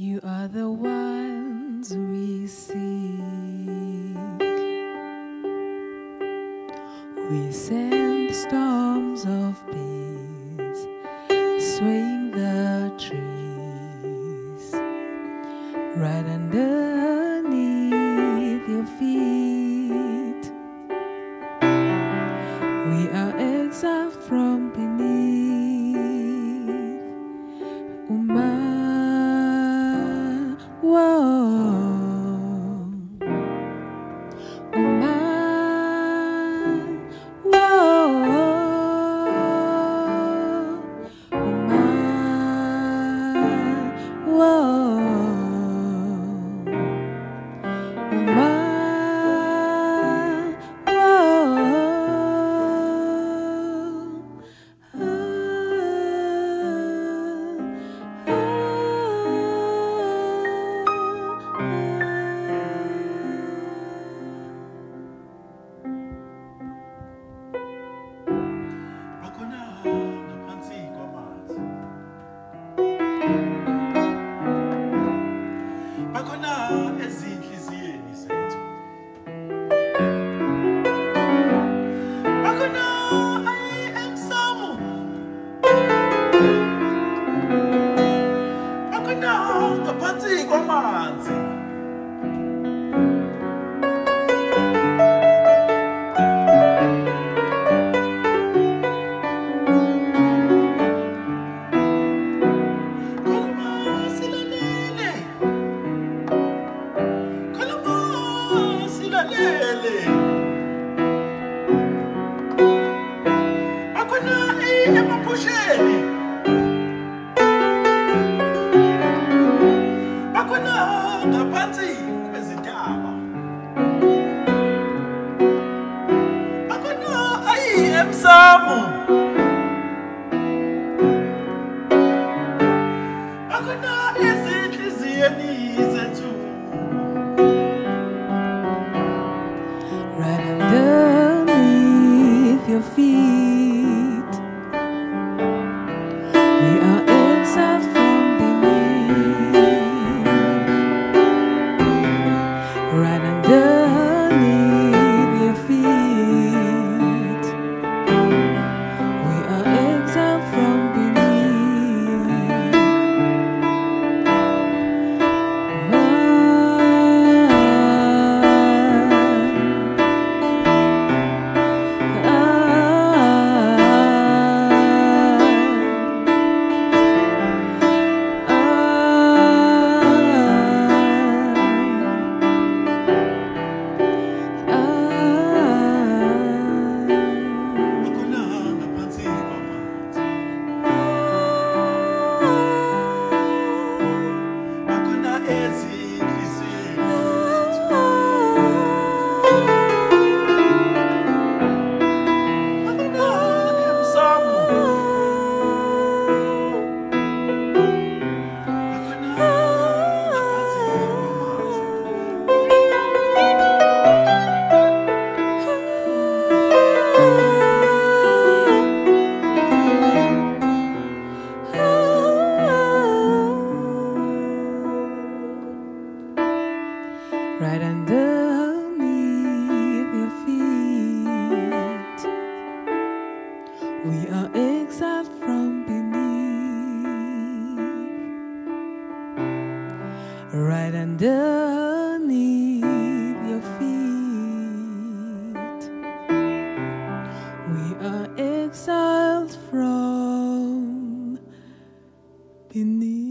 You are the ones we seek. We send storms of peace, swaying the trees, right underneath Diga para ele. right underneath your feet. We are exiled from beneath.